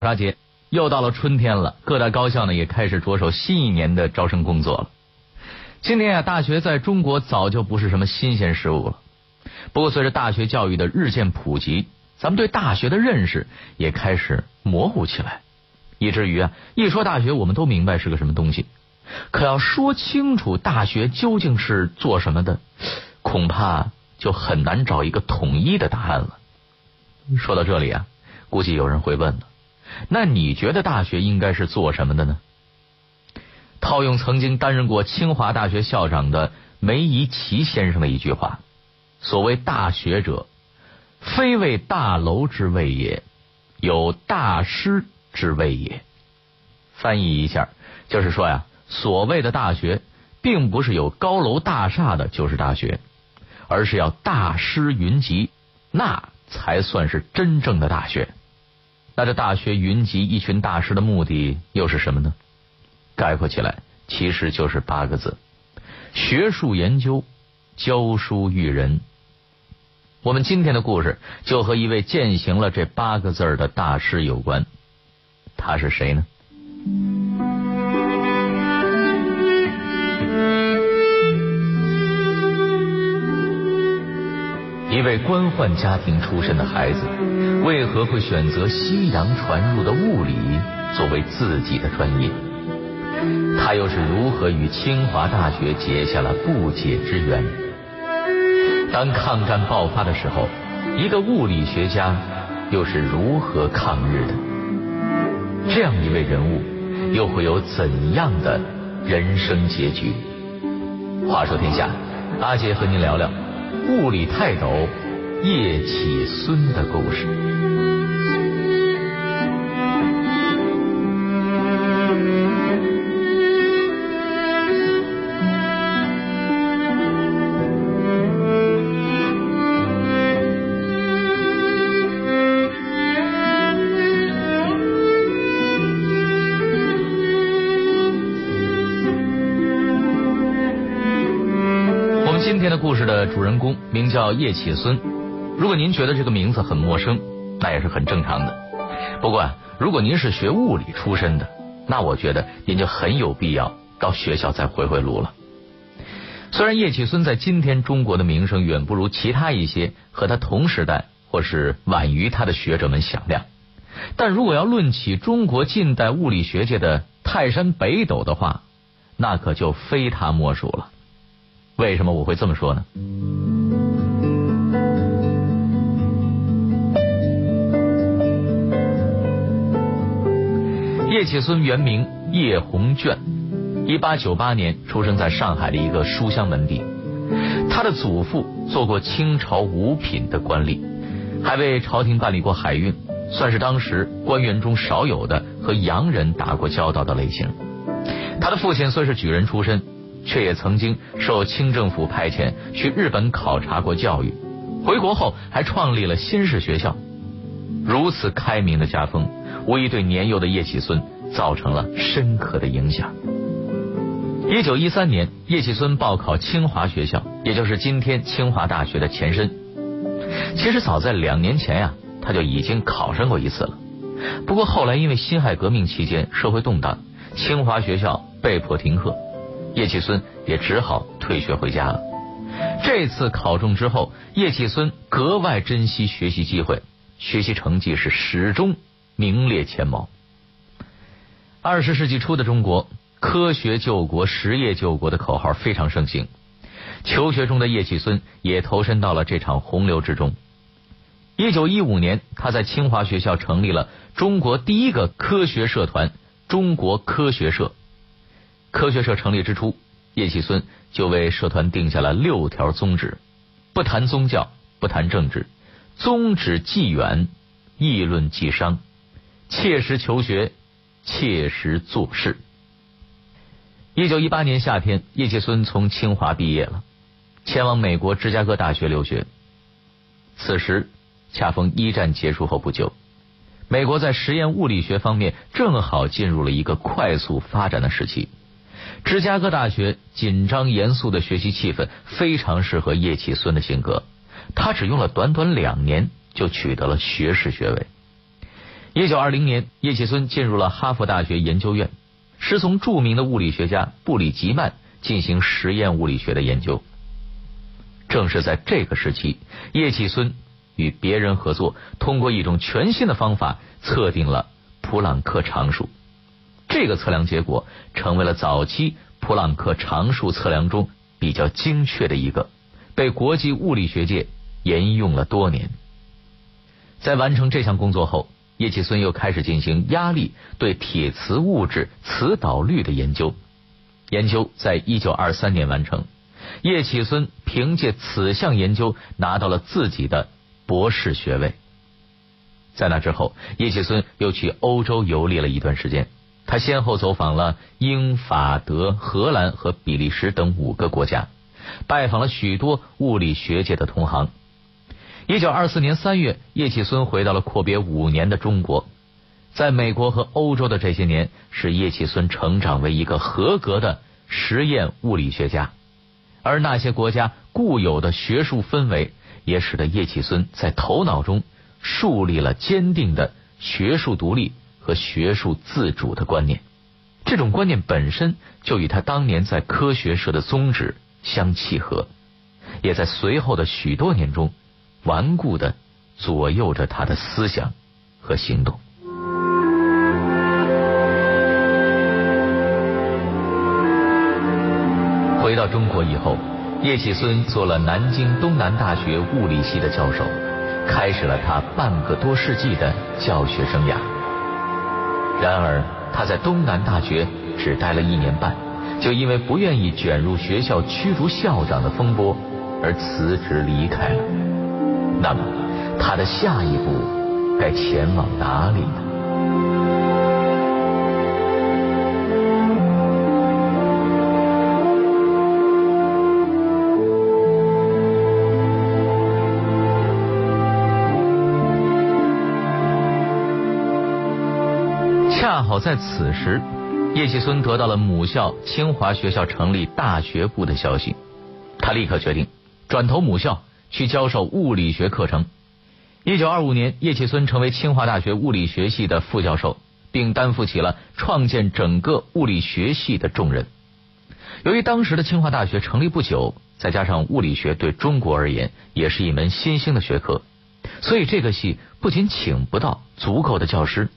沙节又到了春天了，各大高校呢也开始着手新一年的招生工作了。今天啊，大学在中国早就不是什么新鲜事物了。不过，随着大学教育的日渐普及，咱们对大学的认识也开始模糊起来，以至于啊，一说大学，我们都明白是个什么东西。可要说清楚大学究竟是做什么的，恐怕就很难找一个统一的答案了。说到这里啊，估计有人会问了。那你觉得大学应该是做什么的呢？套用曾经担任过清华大学校长的梅贻琦先生的一句话：“所谓大学者，非为大楼之谓也，有大师之谓也。”翻译一下，就是说呀，所谓的大学，并不是有高楼大厦的就是大学，而是要大师云集，那才算是真正的大学。那这大学云集一群大师的目的又是什么呢？概括起来，其实就是八个字：学术研究，教书育人。我们今天的故事就和一位践行了这八个字的大师有关。他是谁呢？一位官宦家庭出身的孩子，为何会选择西洋传入的物理作为自己的专业？他又是如何与清华大学结下了不解之缘？当抗战爆发的时候，一个物理学家又是如何抗日的？这样一位人物，又会有怎样的人生结局？话说天下，阿杰和您聊聊。物理泰斗叶启孙的故事。的主人公名叫叶启孙。如果您觉得这个名字很陌生，那也是很正常的。不过，如果您是学物理出身的，那我觉得您就很有必要到学校再回回炉了。虽然叶启孙在今天中国的名声远不如其他一些和他同时代或是晚于他的学者们响亮，但如果要论起中国近代物理学界的泰山北斗的话，那可就非他莫属了。为什么我会这么说呢？叶启孙原名叶鸿卷，一八九八年出生在上海的一个书香门第。他的祖父做过清朝五品的官吏，还为朝廷办理过海运，算是当时官员中少有的和洋人打过交道的类型。他的父亲虽是举人出身。却也曾经受清政府派遣去日本考察过教育，回国后还创立了新式学校。如此开明的家风，无疑对年幼的叶启孙造成了深刻的影响。一九一三年，叶启孙报考清华学校，也就是今天清华大学的前身。其实早在两年前呀，他就已经考上过一次了。不过后来因为辛亥革命期间社会动荡，清华学校被迫停课。叶启孙也只好退学回家了。这次考中之后，叶启孙格外珍惜学习机会，学习成绩是始终名列前茅。二十世纪初的中国，科学救国、实业救国的口号非常盛行。求学中的叶启孙也投身到了这场洪流之中。一九一五年，他在清华学校成立了中国第一个科学社团——中国科学社。科学社成立之初，叶启孙就为社团定下了六条宗旨：不谈宗教，不谈政治，宗旨既远，议论既商，切实求学，切实做事。一九一八年夏天，叶启孙从清华毕业了，前往美国芝加哥大学留学。此时恰逢一战结束后不久，美国在实验物理学方面正好进入了一个快速发展的时期。芝加哥大学紧张严肃的学习气氛非常适合叶启孙的性格，他只用了短短两年就取得了学士学位。一九二零年，叶启孙进入了哈佛大学研究院，师从著名的物理学家布里吉曼进行实验物理学的研究。正是在这个时期，叶启孙与别人合作，通过一种全新的方法测定了普朗克常数。这个测量结果成为了早期普朗克常数测量中比较精确的一个，被国际物理学界沿用了多年。在完成这项工作后，叶启孙又开始进行压力对铁磁物质磁导率的研究。研究在一九二三年完成。叶启孙凭借此项研究拿到了自己的博士学位。在那之后，叶启孙又去欧洲游历了一段时间。他先后走访了英法德、荷兰和比利时等五个国家，拜访了许多物理学界的同行。一九二四年三月，叶启孙回到了阔别五年的中国。在美国和欧洲的这些年，使叶启孙成长为一个合格的实验物理学家。而那些国家固有的学术氛围，也使得叶启孙在头脑中树立了坚定的学术独立和学术自主的观念。这种观念本身就与他当年在科学社的宗旨相契合，也在随后的许多年中顽固的左右着他的思想和行动。回到中国以后，叶启孙做了南京东南大学物理系的教授，开始了他半个多世纪的教学生涯。然而，他在东南大学只待了一年半，就因为不愿意卷入学校驱逐校长的风波而辞职离开了。那么，他的下一步该前往哪里呢？好在此时，叶启孙得到了母校清华学校成立大学部的消息，他立刻决定转投母校去教授物理学课程。一九二五年，叶启孙成为清华大学物理学系的副教授，并担负起了创建整个物理学系的重任。由于当时的清华大学成立不久，再加上物理学对中国而言也是一门新兴的学科，所以这个系不仅请不到足够的教师。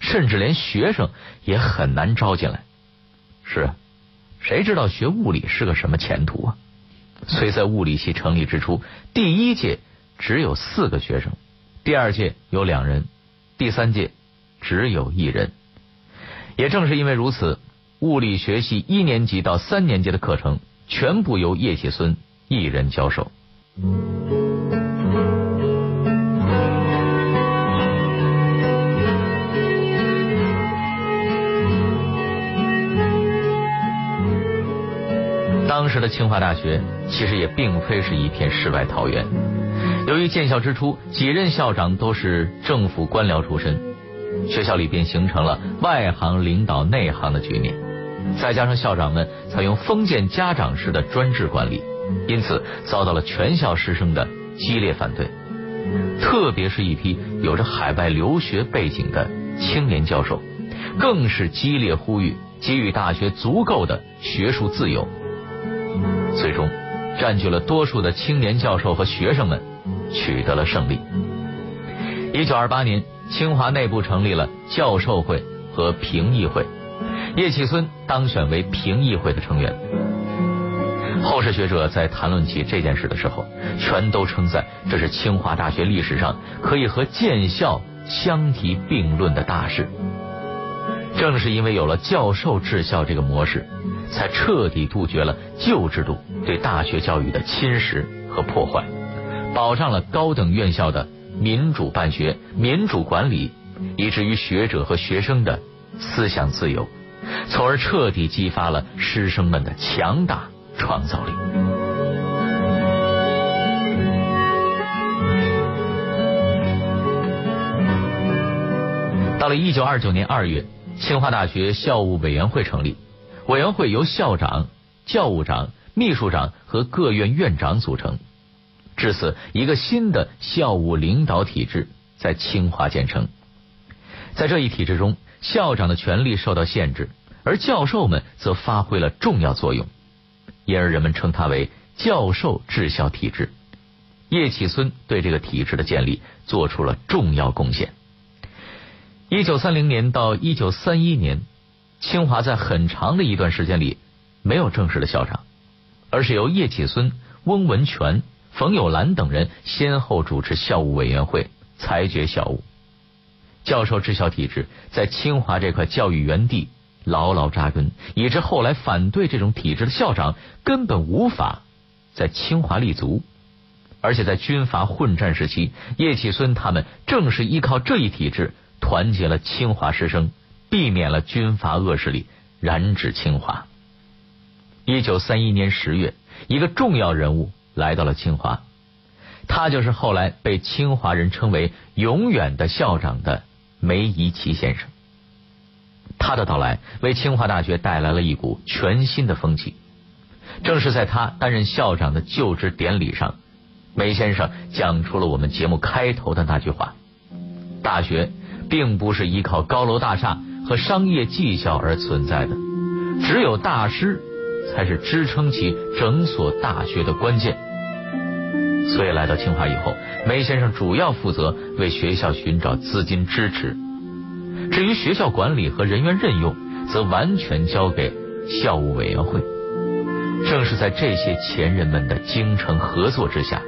甚至连学生也很难招进来。是啊，谁知道学物理是个什么前途啊？所以在物理系成立之初，第一届只有四个学生，第二届有两人，第三届只有一人。也正是因为如此，物理学系一年级到三年级的课程全部由叶启孙一人教授。当时的清华大学其实也并非是一片世外桃源。由于建校之初几任校长都是政府官僚出身，学校里便形成了外行领导内行的局面。再加上校长们采用封建家长式的专制管理，因此遭到了全校师生的激烈反对。特别是一批有着海外留学背景的青年教授，更是激烈呼吁给予大学足够的学术自由。最终，占据了多数的青年教授和学生们取得了胜利。一九二八年，清华内部成立了教授会和评议会，叶企孙当选为评议会的成员。后世学者在谈论起这件事的时候，全都称赞这是清华大学历史上可以和建校相提并论的大事。正是因为有了教授治校这个模式。才彻底杜绝了旧制度对大学教育的侵蚀和破坏，保障了高等院校的民主办学、民主管理，以至于学者和学生的思想自由，从而彻底激发了师生们的强大创造力。到了一九二九年二月，清华大学校务委员会成立。委员会由校长、教务长、秘书长和各院院长组成，至此，一个新的校务领导体制在清华建成。在这一体制中，校长的权力受到限制，而教授们则发挥了重要作用，因而人们称它为教授治校体制。叶启孙对这个体制的建立做出了重要贡献。一九三零年到一九三一年，清华在很长的一段时间里没有正式的校长，而是由叶启孙、翁文泉、冯友兰等人先后主持校务委员会，裁决校务。教授治校体制在清华这块教育园地牢牢扎根，以致后来反对这种体制的校长根本无法在清华立足。而且在军阀混战时期，叶启孙他们正是依靠这一体制，团结了清华师生，避免了军阀恶势力染指清华。一九三一年十月，一个重要人物来到了清华，他就是后来被清华人称为“永远的校长”的梅贻琦先生。他的到来为清华大学带来了一股全新的风气。正是在他担任校长的就职典礼上。梅先生讲出了我们节目开头的那句话：大学并不是依靠高楼大厦和商业绩效而存在的，只有大师才是支撑起整所大学的关键。所以来到清华以后，梅先生主要负责为学校寻找资金支持，至于学校管理和人员任用，则完全交给校务委员会。正是在这些前人们的精诚合作之下。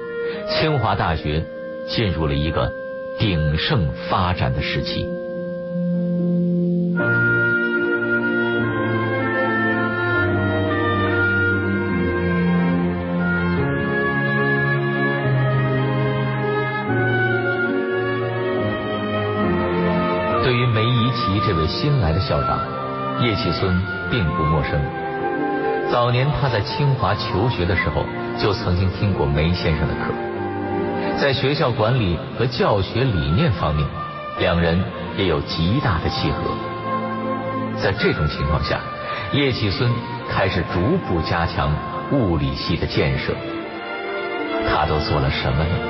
清华大学进入了一个鼎盛发展的时期。对于梅贻琦这位新来的校长，叶启孙并不陌生。早年他在清华求学的时候，就曾经听过梅先生的课。在学校管理和教学理念方面，两人也有极大的契合。在这种情况下，叶启孙开始逐步加强物理系的建设。他都做了什么呢？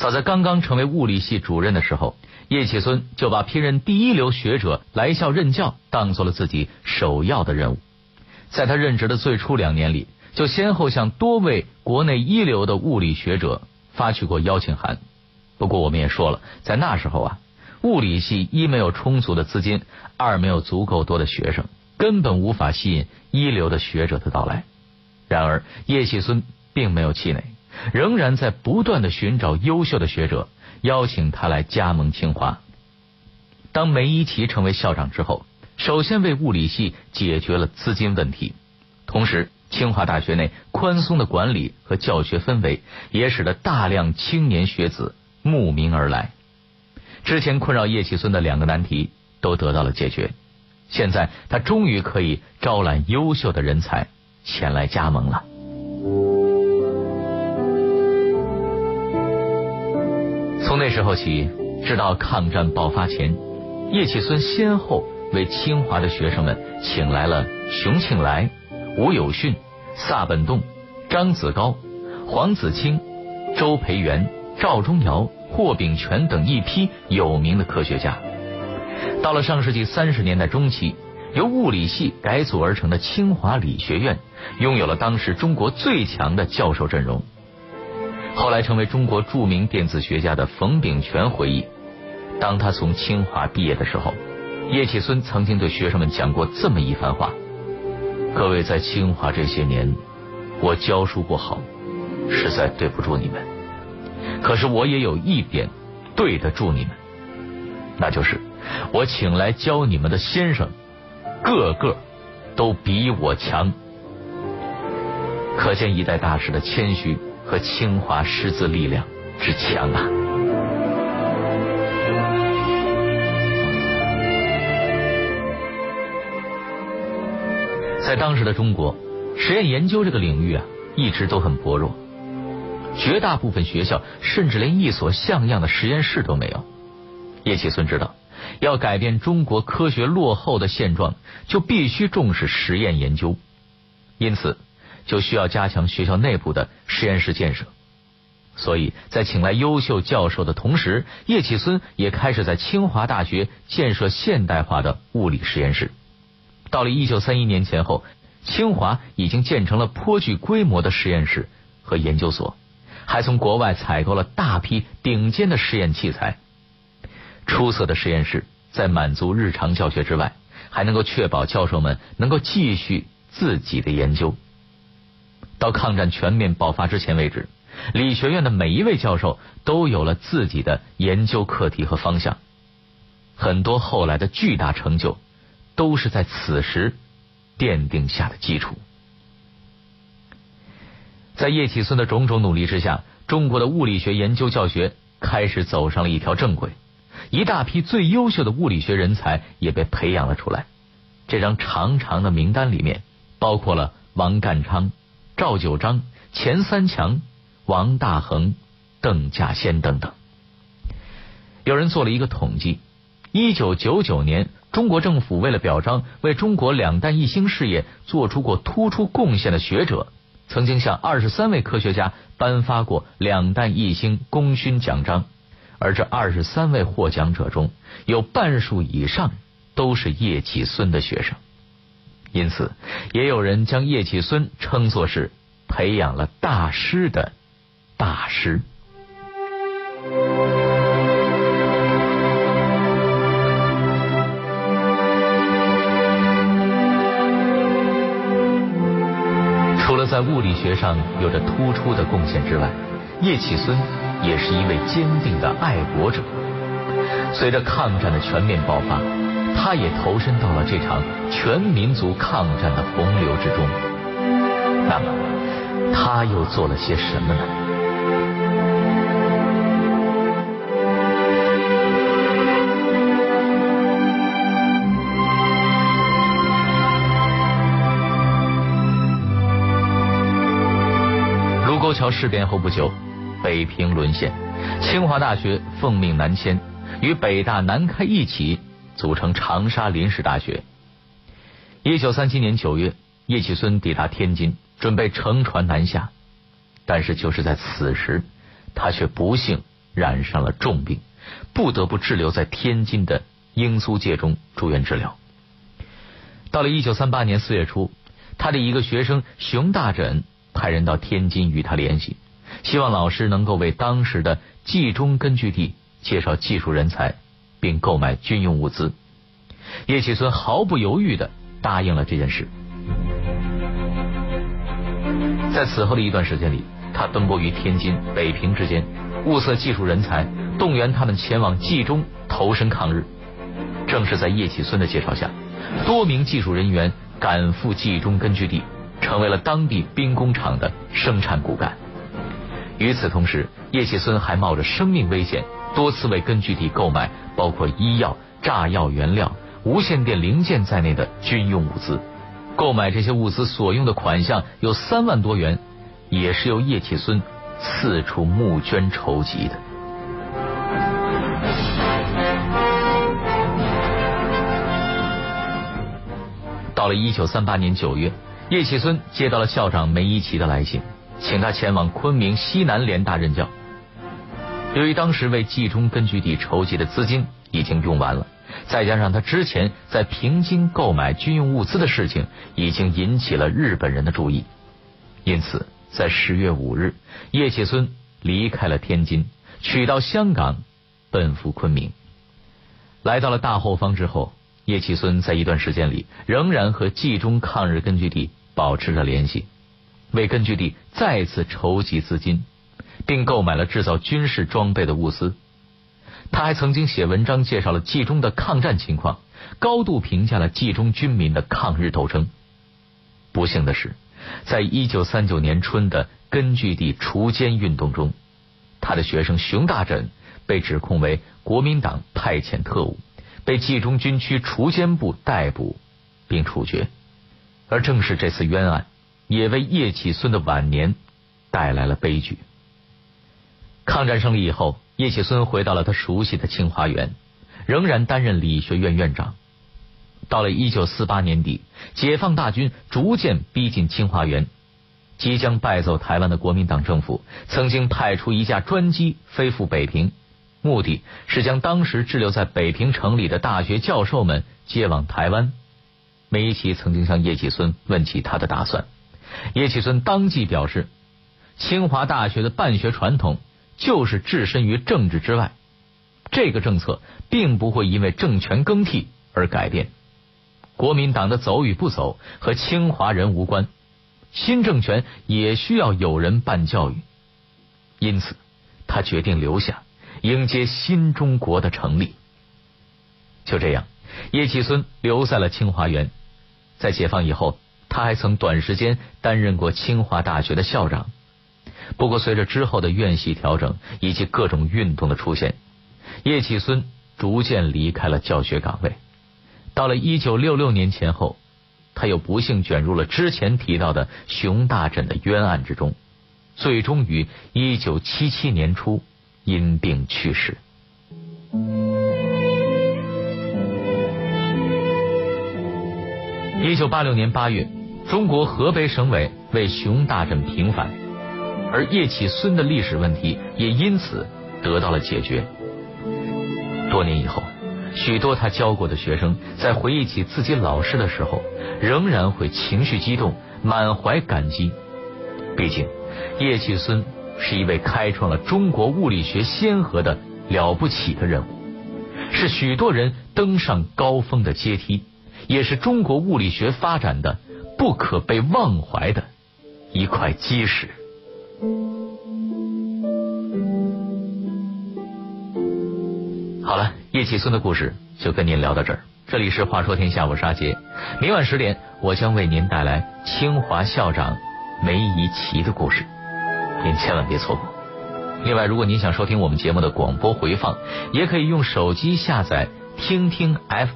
早在刚刚成为物理系主任的时候，叶启孙就把聘任第一流学者来校任教当做了自己首要的任务。在他任职的最初两年里，就先后向多位国内一流的物理学者发去过邀请函。不过我们也说了，在那时候啊，物理系一没有充足的资金，二没有足够多的学生，根本无法吸引一流的学者的到来。然而叶启孙并没有气馁。仍然在不断的寻找优秀的学者，邀请他来加盟清华。当梅贻琦成为校长之后，首先为物理系解决了资金问题，同时清华大学内宽松的管理和教学氛围，也使得大量青年学子慕名而来。之前困扰叶启孙的两个难题都得到了解决，现在他终于可以招揽优秀的人才前来加盟了。从那时候起，直到抗战爆发前，叶启孙先后为清华的学生们请来了熊庆来、吴有训、萨本栋、张子高、黄子清、周培源、赵忠尧、霍炳全等一批有名的科学家。到了上世纪三十年代中期，由物理系改组而成的清华理学院，拥有了当时中国最强的教授阵容。后来成为中国著名电子学家的冯秉全回忆，当他从清华毕业的时候，叶启孙曾经对学生们讲过这么一番话：“各位在清华这些年，我教书不好，实在对不住你们。可是我也有一点对得住你们，那就是我请来教你们的先生，个个都比我强。可见一代大师的谦虚和清华师资力量之强啊！在当时的中国，实验研究这个领域啊，一直都很薄弱。绝大部分学校甚至连一所像样的实验室都没有。叶启孙知道，要改变中国科学落后的现状，就必须重视实验研究，因此就需要加强学校内部的实验室建设。所以在请来优秀教授的同时，叶启孙也开始在清华大学建设现代化的物理实验室。到了一九三一年前后，清华已经建成了颇具规模的实验室和研究所。还从国外采购了大批顶尖的实验器材，出色的实验室在满足日常教学之外，还能够确保教授们能够继续自己的研究。到抗战全面爆发之前为止，理学院的每一位教授都有了自己的研究课题和方向，很多后来的巨大成就都是在此时奠定下的基础。在叶启孙的种种努力之下，中国的物理学研究教学开始走上了一条正轨，一大批最优秀的物理学人才也被培养了出来。这张长长的名单里面，包括了王淦昌、赵九章、钱三强、王大珩、邓稼先等等。有人做了一个统计：一九九九年，中国政府为了表彰为中国两弹一星事业做出过突出贡献的学者。曾经向二十三位科学家颁发过两弹一星功勋奖章，而这二十三位获奖者中有半数以上都是叶企孙的学生，因此也有人将叶企孙称作是培养了大师的大师。除了在物理学上有着突出的贡献之外，叶启孙也是一位坚定的爱国者。随着抗战的全面爆发，他也投身到了这场全民族抗战的洪流之中。那么，他又做了些什么呢？卢沟桥事变后不久，北平沦陷，清华大学奉命南迁，与北大、南开一起组成长沙临时大学。一九三七年九月，叶启孙抵达天津，准备乘船南下，但是就是在此时，他却不幸染上了重病，不得不滞留在天津的英租界中住院治疗。到了一九三八年四月初，他的一个学生熊大枕。派人到天津与他联系，希望老师能够为当时的冀中根据地介绍技术人才，并购买军用物资。叶启孙毫不犹豫的答应了这件事。在此后的一段时间里，他奔波于天津、北平之间，物色技术人才，动员他们前往冀中投身抗日。正是在叶启孙的介绍下，多名技术人员赶赴冀中根据地。成为了当地兵工厂的生产骨干。与此同时，叶启孙还冒着生命危险，多次为根据地购买包括医药、炸药原料、无线电零件在内的军用物资。购买这些物资所用的款项有三万多元，也是由叶启孙四处募捐筹集的。到了一九三八年九月。叶启孙接到了校长梅贻琦的来信，请他前往昆明西南联大任教。由于当时为冀中根据地筹集的资金已经用完了，再加上他之前在平津购买军用物资的事情已经引起了日本人的注意，因此在十月五日，叶启孙离开了天津，取到香港，奔赴昆明。来到了大后方之后，叶启孙在一段时间里仍然和冀中抗日根据地。保持着联系，为根据地再次筹集资金，并购买了制造军事装备的物资。他还曾经写文章介绍了冀中的抗战情况，高度评价了冀中军民的抗日斗争。不幸的是，在一九三九年春的根据地锄奸运动中，他的学生熊大枕被指控为国民党派遣特务，被冀中军区锄奸部逮捕并处决。而正是这次冤案，也为叶启孙的晚年带来了悲剧。抗战胜利以后，叶启孙回到了他熟悉的清华园，仍然担任理学院院长。到了一九四八年底，解放大军逐渐逼近清华园，即将败走台湾的国民党政府曾经派出一架专机飞赴北平，目的是将当时滞留在北平城里的大学教授们接往台湾。梅贻琦曾经向叶启孙问起他的打算，叶启孙当即表示，清华大学的办学传统。就是置身于政治之外，这个政策并不会因为政权更替而改变。国民党的走与不走和清华人无关，新政权也需要有人办教育。因此，他决定留下，迎接新中国的成立。就这样，叶启孙留在了清华园。在解放以后，他还曾短时间担任过清华大学的校长。不过，随着之后的院系调整以及各种运动的出现，叶启孙逐渐离开了教学岗位。到了一九六六年前后，他又不幸卷入了之前提到的熊大枕的冤案之中，最终于一九七七年初因病去世。一九八六年八月，中国河北省委为熊大枕平反。而叶启孙的历史问题也因此得到了解决。多年以后，许多他教过的学生在回忆起自己老师的时候，仍然会情绪激动，满怀感激。毕竟，叶启孙是一位开创了中国物理学先河的了不起的人物，是许多人登上高峰的阶梯，也是中国物理学发展的不可被忘怀的一块基石。好了，叶启孙的故事就跟您聊到这儿。这里是话说天下，我是阿杰。明晚十点，我将为您带来清华校长梅贻琦的故事，您千万别错过。另外，如果您想收听我们节目的广播回放，也可以用手机下载听听 FM。